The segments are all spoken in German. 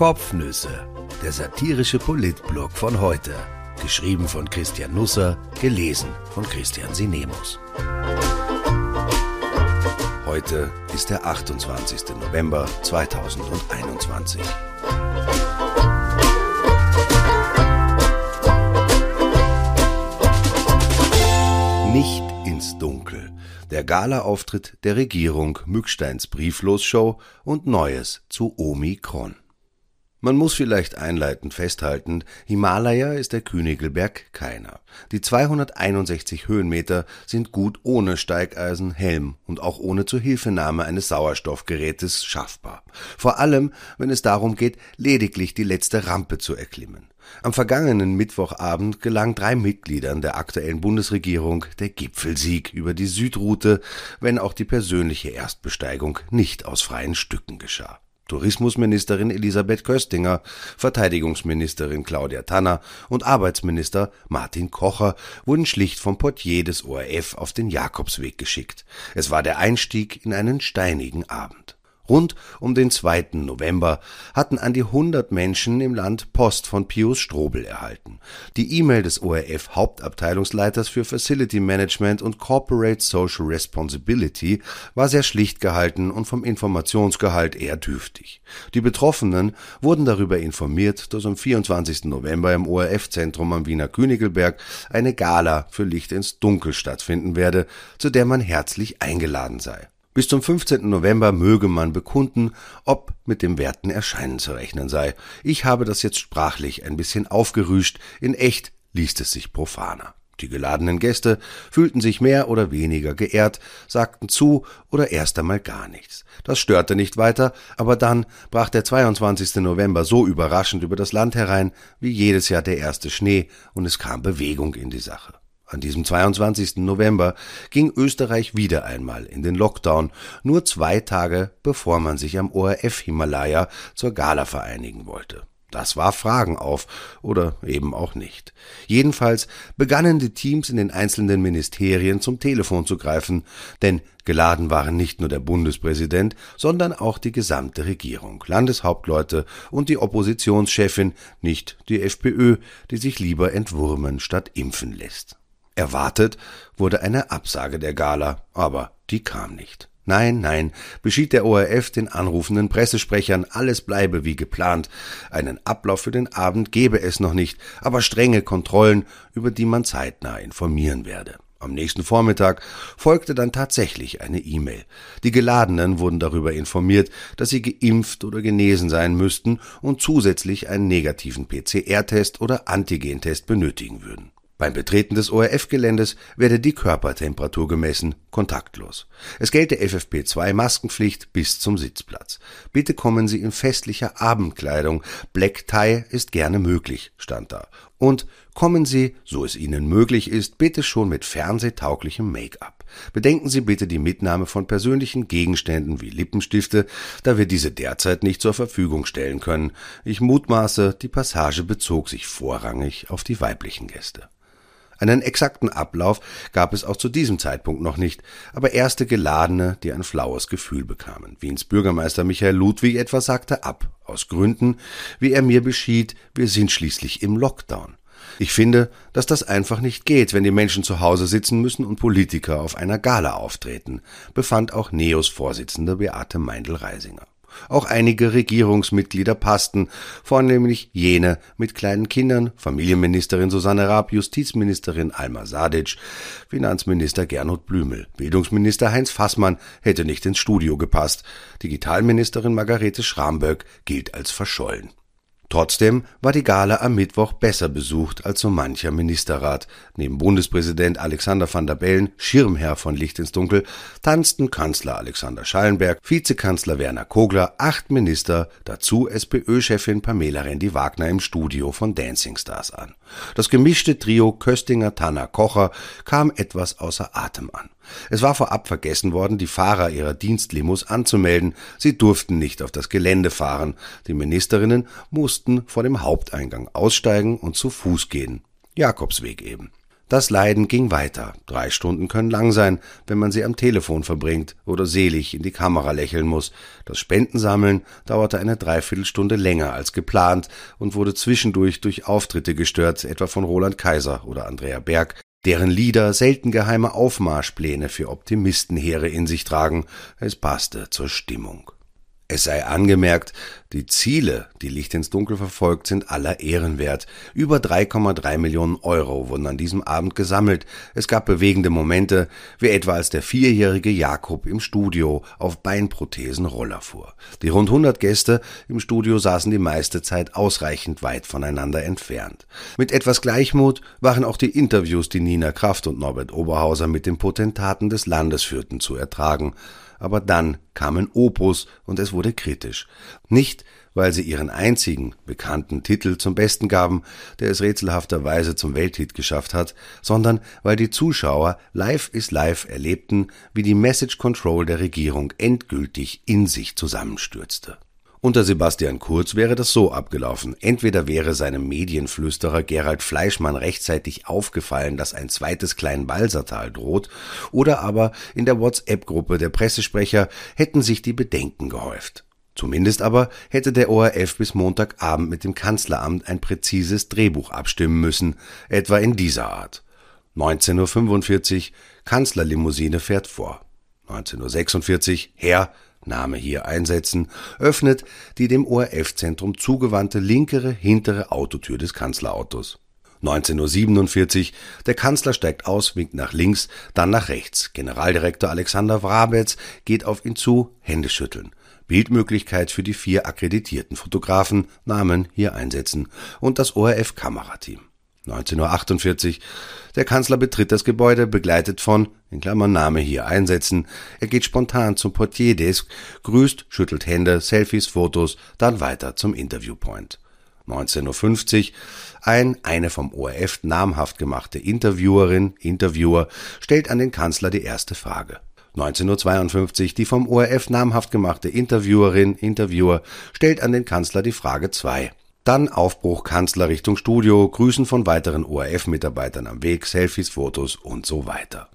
Kopfnüsse, der satirische Politblog von heute. Geschrieben von Christian Nusser, gelesen von Christian Sinemus. Heute ist der 28. November 2021. Nicht ins Dunkel. Der Gala-Auftritt der Regierung, Mücksteins Brieflosshow und Neues zu Omikron. Man muss vielleicht einleitend festhalten, Himalaya ist der Königelberg keiner. Die 261 Höhenmeter sind gut ohne Steigeisen, Helm und auch ohne Zuhilfenahme eines Sauerstoffgerätes schaffbar. Vor allem, wenn es darum geht, lediglich die letzte Rampe zu erklimmen. Am vergangenen Mittwochabend gelang drei Mitgliedern der aktuellen Bundesregierung der Gipfelsieg über die Südroute, wenn auch die persönliche Erstbesteigung nicht aus freien Stücken geschah. Tourismusministerin Elisabeth Köstinger, Verteidigungsministerin Claudia Tanner und Arbeitsminister Martin Kocher wurden schlicht vom Portier des ORF auf den Jakobsweg geschickt. Es war der Einstieg in einen steinigen Abend. Rund um den 2. November hatten an die 100 Menschen im Land Post von Pius Strobel erhalten. Die E-Mail des ORF Hauptabteilungsleiters für Facility Management und Corporate Social Responsibility war sehr schlicht gehalten und vom Informationsgehalt eher dürftig. Die Betroffenen wurden darüber informiert, dass am 24. November im ORF-Zentrum am Wiener Königelberg eine Gala für Licht ins Dunkel stattfinden werde, zu der man herzlich eingeladen sei. Bis zum 15. November möge man bekunden, ob mit dem werten Erscheinen zu rechnen sei. Ich habe das jetzt sprachlich ein bisschen aufgerüscht, in echt liest es sich profaner. Die geladenen Gäste fühlten sich mehr oder weniger geehrt, sagten zu oder erst einmal gar nichts. Das störte nicht weiter, aber dann brach der 22. November so überraschend über das Land herein, wie jedes Jahr der erste Schnee, und es kam Bewegung in die Sache. An diesem 22. November ging Österreich wieder einmal in den Lockdown, nur zwei Tage bevor man sich am ORF Himalaya zur Gala vereinigen wollte. Das warf Fragen auf oder eben auch nicht. Jedenfalls begannen die Teams in den einzelnen Ministerien zum Telefon zu greifen, denn geladen waren nicht nur der Bundespräsident, sondern auch die gesamte Regierung, Landeshauptleute und die Oppositionschefin, nicht die FPÖ, die sich lieber entwurmen statt impfen lässt. Erwartet wurde eine Absage der Gala, aber die kam nicht. Nein, nein, beschied der ORF den anrufenden Pressesprechern, alles bleibe wie geplant. Einen Ablauf für den Abend gebe es noch nicht, aber strenge Kontrollen, über die man zeitnah informieren werde. Am nächsten Vormittag folgte dann tatsächlich eine E-Mail. Die Geladenen wurden darüber informiert, dass sie geimpft oder genesen sein müssten und zusätzlich einen negativen PCR-Test oder Antigentest benötigen würden. Beim Betreten des ORF-Geländes werde die Körpertemperatur gemessen, kontaktlos. Es gelte FFP2-Maskenpflicht bis zum Sitzplatz. Bitte kommen Sie in festlicher Abendkleidung. Black Tie ist gerne möglich, stand da. Und kommen Sie, so es Ihnen möglich ist, bitte schon mit fernsehtauglichem Make-up. Bedenken Sie bitte die Mitnahme von persönlichen Gegenständen wie Lippenstifte, da wir diese derzeit nicht zur Verfügung stellen können. Ich mutmaße, die Passage bezog sich vorrangig auf die weiblichen Gäste. Einen exakten Ablauf gab es auch zu diesem Zeitpunkt noch nicht, aber erste Geladene, die ein flaues Gefühl bekamen. Wiens Bürgermeister Michael Ludwig etwa sagte ab, aus Gründen, wie er mir beschied, wir sind schließlich im Lockdown. Ich finde, dass das einfach nicht geht, wenn die Menschen zu Hause sitzen müssen und Politiker auf einer Gala auftreten, befand auch Neos Vorsitzende Beate Meindl-Reisinger. Auch einige Regierungsmitglieder passten, vornehmlich jene mit kleinen Kindern, Familienministerin Susanne Raab, Justizministerin Alma Sadic, Finanzminister Gernot Blümel, Bildungsminister Heinz Fassmann hätte nicht ins Studio gepasst, Digitalministerin Margarete Schramböck gilt als verschollen. Trotzdem war die Gala am Mittwoch besser besucht als so mancher Ministerrat. Neben Bundespräsident Alexander van der Bellen, Schirmherr von Licht ins Dunkel, tanzten Kanzler Alexander Schallenberg, Vizekanzler Werner Kogler, acht Minister, dazu SPÖ-Chefin Pamela Rendi-Wagner im Studio von Dancing Stars an. Das gemischte Trio Köstinger, Tanner, Kocher kam etwas außer Atem an. Es war vorab vergessen worden, die Fahrer ihrer Dienstlimos anzumelden. Sie durften nicht auf das Gelände fahren. Die Ministerinnen mussten vor dem Haupteingang aussteigen und zu Fuß gehen. Jakobsweg eben. Das Leiden ging weiter. Drei Stunden können lang sein, wenn man sie am Telefon verbringt oder selig in die Kamera lächeln muss. Das Spendensammeln dauerte eine Dreiviertelstunde länger als geplant und wurde zwischendurch durch Auftritte gestört, etwa von Roland Kaiser oder Andrea Berg, deren Lieder selten geheime Aufmarschpläne für Optimistenheere in sich tragen. Es passte zur Stimmung. Es sei angemerkt, die Ziele, die Licht ins Dunkel verfolgt, sind aller Ehren wert. Über 3,3 Millionen Euro wurden an diesem Abend gesammelt. Es gab bewegende Momente, wie etwa als der vierjährige Jakob im Studio auf Beinprothesen Roller fuhr. Die rund 100 Gäste im Studio saßen die meiste Zeit ausreichend weit voneinander entfernt. Mit etwas Gleichmut waren auch die Interviews, die Nina Kraft und Norbert Oberhauser mit den Potentaten des Landes führten, zu ertragen aber dann kamen Opus und es wurde kritisch. Nicht, weil sie ihren einzigen bekannten Titel zum Besten gaben, der es rätselhafterweise zum Welthit geschafft hat, sondern weil die Zuschauer Live is Live erlebten, wie die Message Control der Regierung endgültig in sich zusammenstürzte. Unter Sebastian Kurz wäre das so abgelaufen. Entweder wäre seinem Medienflüsterer Gerald Fleischmann rechtzeitig aufgefallen, dass ein zweites Kleinbalsertal droht, oder aber in der WhatsApp-Gruppe der Pressesprecher hätten sich die Bedenken gehäuft. Zumindest aber hätte der ORF bis Montagabend mit dem Kanzleramt ein präzises Drehbuch abstimmen müssen, etwa in dieser Art. 19.45 Uhr Kanzlerlimousine fährt vor. 19.46 Uhr Herr Name hier einsetzen, öffnet die dem ORF-Zentrum zugewandte linkere hintere Autotür des Kanzlerautos. 19.47 Uhr, der Kanzler steigt aus, winkt nach links, dann nach rechts. Generaldirektor Alexander Wrabetz geht auf ihn zu, Hände schütteln. Bildmöglichkeit für die vier akkreditierten Fotografen, Namen hier einsetzen und das ORF-Kamerateam. 19.48 Uhr. Der Kanzler betritt das Gebäude, begleitet von, in Klammern Name hier einsetzen. Er geht spontan zum Portierdesk, grüßt, schüttelt Hände, Selfies, Fotos, dann weiter zum Interviewpoint. 19.50 Uhr. Ein, eine vom ORF namhaft gemachte Interviewerin, Interviewer stellt an den Kanzler die erste Frage. 19.52 Uhr. Die vom ORF namhaft gemachte Interviewerin, Interviewer stellt an den Kanzler die Frage 2. Dann Aufbruch Kanzler Richtung Studio, Grüßen von weiteren ORF-Mitarbeitern am Weg, Selfies, Fotos und so weiter.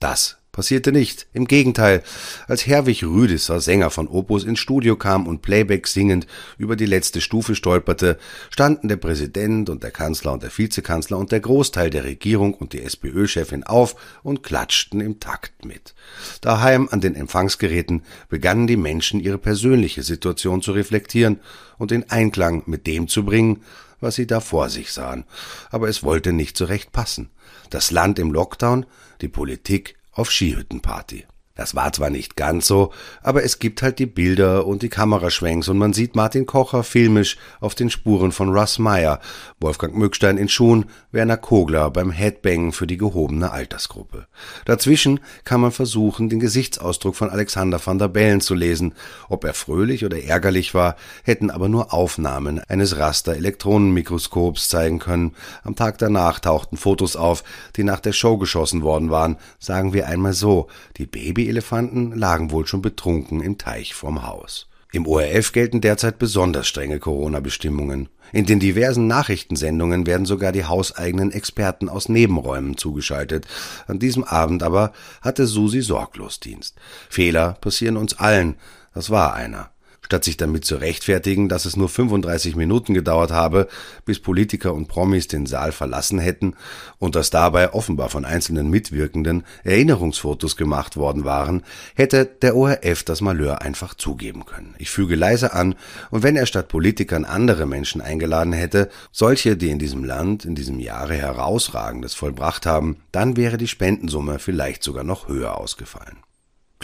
Das passierte nicht. Im Gegenteil, als Herwig Rüdisser, Sänger von Opus, ins Studio kam und Playback singend über die letzte Stufe stolperte, standen der Präsident und der Kanzler und der Vizekanzler und der Großteil der Regierung und die SPÖ-Chefin auf und klatschten im Takt mit. Daheim an den Empfangsgeräten begannen die Menschen ihre persönliche Situation zu reflektieren und in Einklang mit dem zu bringen, was sie da vor sich sahen. Aber es wollte nicht zurecht passen. Das Land im Lockdown, die Politik auf Skihüttenparty. Das war zwar nicht ganz so, aber es gibt halt die Bilder und die Kameraschwenks und man sieht Martin Kocher filmisch auf den Spuren von Russ Meyer, Wolfgang Mückstein in Schuhen, Werner Kogler beim Headbang für die gehobene Altersgruppe. Dazwischen kann man versuchen, den Gesichtsausdruck von Alexander van der Bellen zu lesen. Ob er fröhlich oder ärgerlich war, hätten aber nur Aufnahmen eines Raster-Elektronenmikroskops zeigen können. Am Tag danach tauchten Fotos auf, die nach der Show geschossen worden waren. Sagen wir einmal so, die Baby Babyelefanten lagen wohl schon betrunken im Teich vorm Haus. Im ORF gelten derzeit besonders strenge Corona-Bestimmungen. In den diversen Nachrichtensendungen werden sogar die hauseigenen Experten aus Nebenräumen zugeschaltet. An diesem Abend aber hatte Susi Sorglosdienst. Fehler passieren uns allen. Das war einer. Statt sich damit zu rechtfertigen, dass es nur 35 Minuten gedauert habe, bis Politiker und Promis den Saal verlassen hätten und dass dabei offenbar von einzelnen Mitwirkenden Erinnerungsfotos gemacht worden waren, hätte der ORF das Malheur einfach zugeben können. Ich füge leise an, und wenn er statt Politikern andere Menschen eingeladen hätte, solche, die in diesem Land in diesem Jahre herausragendes vollbracht haben, dann wäre die Spendensumme vielleicht sogar noch höher ausgefallen.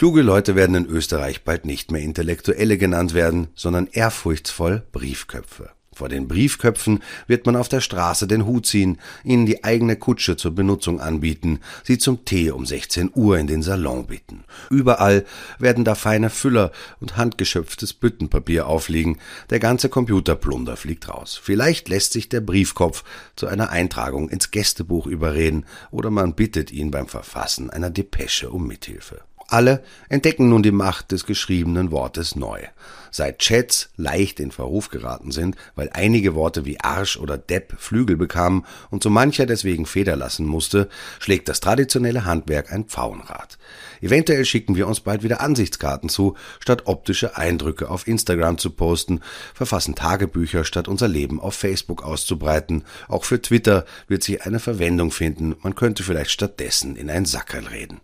Kluge Leute werden in Österreich bald nicht mehr Intellektuelle genannt werden, sondern ehrfurchtsvoll Briefköpfe. Vor den Briefköpfen wird man auf der Straße den Hut ziehen, ihnen die eigene Kutsche zur Benutzung anbieten, sie zum Tee um 16 Uhr in den Salon bitten. Überall werden da feine Füller und handgeschöpftes Büttenpapier aufliegen, der ganze Computerplunder fliegt raus. Vielleicht lässt sich der Briefkopf zu einer Eintragung ins Gästebuch überreden oder man bittet ihn beim Verfassen einer Depesche um Mithilfe. Alle entdecken nun die Macht des geschriebenen Wortes neu. Seit Chats leicht in Verruf geraten sind, weil einige Worte wie Arsch oder Depp Flügel bekamen und so mancher deswegen Feder lassen musste, schlägt das traditionelle Handwerk ein Pfauenrad. Eventuell schicken wir uns bald wieder Ansichtskarten zu, statt optische Eindrücke auf Instagram zu posten, verfassen Tagebücher, statt unser Leben auf Facebook auszubreiten. Auch für Twitter wird sich eine Verwendung finden, man könnte vielleicht stattdessen in ein Sackerl reden.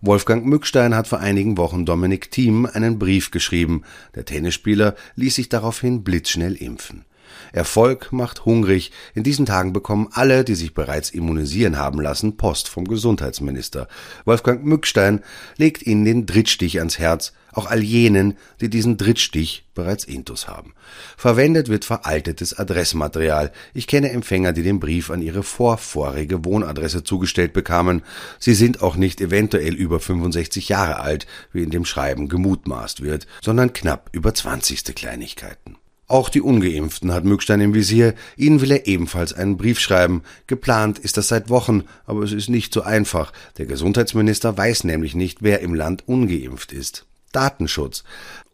Wolfgang Mückstein hat vor einigen Wochen Dominik Thiem einen Brief geschrieben. Der Tennisspieler ließ sich daraufhin blitzschnell impfen. Erfolg macht hungrig. In diesen Tagen bekommen alle, die sich bereits immunisieren haben lassen, Post vom Gesundheitsminister. Wolfgang Mückstein legt ihnen den Drittstich ans Herz, auch all jenen, die diesen Drittstich bereits intus haben. Verwendet wird veraltetes Adressmaterial. Ich kenne Empfänger, die den Brief an ihre vorvorige Wohnadresse zugestellt bekamen. Sie sind auch nicht eventuell über 65 Jahre alt, wie in dem Schreiben gemutmaßt wird, sondern knapp über 20. Kleinigkeiten. Auch die Ungeimpften hat Mückstein im Visier. Ihnen will er ebenfalls einen Brief schreiben. Geplant ist das seit Wochen, aber es ist nicht so einfach. Der Gesundheitsminister weiß nämlich nicht, wer im Land ungeimpft ist. Datenschutz.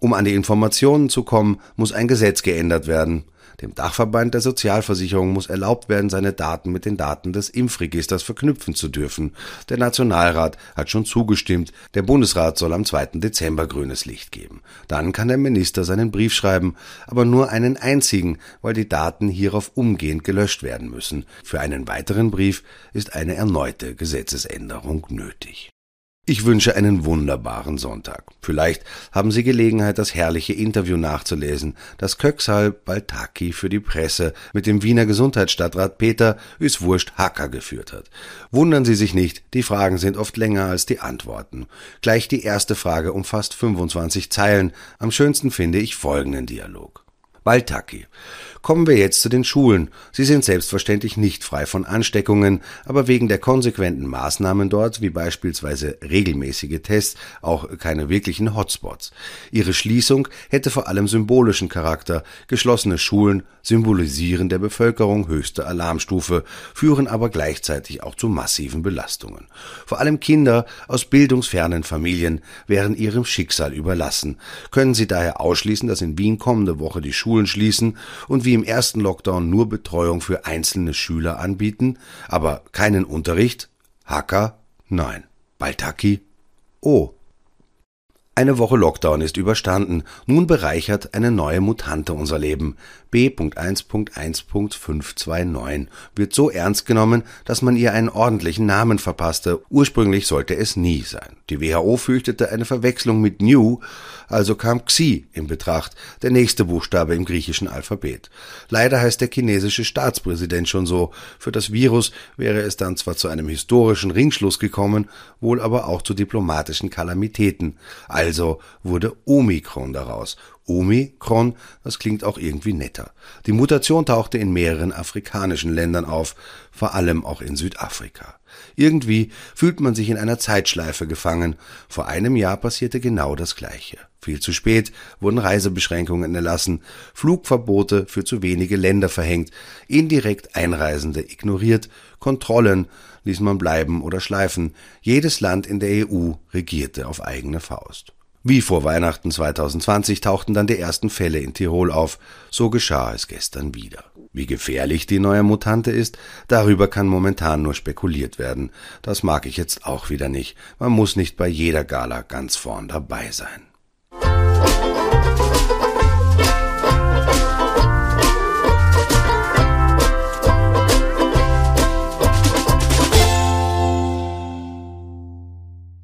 Um an die Informationen zu kommen, muss ein Gesetz geändert werden. Dem Dachverband der Sozialversicherung muss erlaubt werden, seine Daten mit den Daten des Impfregisters verknüpfen zu dürfen. Der Nationalrat hat schon zugestimmt. Der Bundesrat soll am 2. Dezember grünes Licht geben. Dann kann der Minister seinen Brief schreiben, aber nur einen einzigen, weil die Daten hierauf umgehend gelöscht werden müssen. Für einen weiteren Brief ist eine erneute Gesetzesänderung nötig. Ich wünsche einen wunderbaren Sonntag. Vielleicht haben Sie Gelegenheit, das herrliche Interview nachzulesen, das Köxal Baltaki für die Presse mit dem Wiener Gesundheitsstadtrat Peter Üswurst Hacker geführt hat. Wundern Sie sich nicht, die Fragen sind oft länger als die Antworten. Gleich die erste Frage umfasst 25 Zeilen. Am schönsten finde ich folgenden Dialog. Baltaki. Kommen wir jetzt zu den Schulen. Sie sind selbstverständlich nicht frei von Ansteckungen, aber wegen der konsequenten Maßnahmen dort, wie beispielsweise regelmäßige Tests, auch keine wirklichen Hotspots. Ihre Schließung hätte vor allem symbolischen Charakter. Geschlossene Schulen symbolisieren der Bevölkerung höchste Alarmstufe, führen aber gleichzeitig auch zu massiven Belastungen. Vor allem Kinder aus bildungsfernen Familien wären ihrem Schicksal überlassen. Können Sie daher ausschließen, dass in Wien kommende Woche die Schulen schließen und wie im ersten Lockdown nur Betreuung für einzelne Schüler anbieten, aber keinen Unterricht? Hacker? Nein. Baltaki? Oh. Eine Woche Lockdown ist überstanden. Nun bereichert eine neue Mutante unser Leben. B.1.1.529 wird so ernst genommen, dass man ihr einen ordentlichen Namen verpasste. Ursprünglich sollte es nie sein. Die WHO fürchtete eine Verwechslung mit New, also kam Xi in Betracht, der nächste Buchstabe im griechischen Alphabet. Leider heißt der chinesische Staatspräsident schon so. Für das Virus wäre es dann zwar zu einem historischen Ringschluss gekommen, wohl aber auch zu diplomatischen Kalamitäten. Also wurde Omikron daraus. Omikron, das klingt auch irgendwie netter. Die Mutation tauchte in mehreren afrikanischen Ländern auf, vor allem auch in Südafrika. Irgendwie fühlt man sich in einer Zeitschleife gefangen. Vor einem Jahr passierte genau das Gleiche. Viel zu spät wurden Reisebeschränkungen erlassen, Flugverbote für zu wenige Länder verhängt, indirekt Einreisende ignoriert, Kontrollen ließ man bleiben oder schleifen. Jedes Land in der EU regierte auf eigene Faust. Wie vor Weihnachten 2020 tauchten dann die ersten Fälle in Tirol auf. So geschah es gestern wieder. Wie gefährlich die neue Mutante ist, darüber kann momentan nur spekuliert werden. Das mag ich jetzt auch wieder nicht. Man muss nicht bei jeder Gala ganz vorn dabei sein.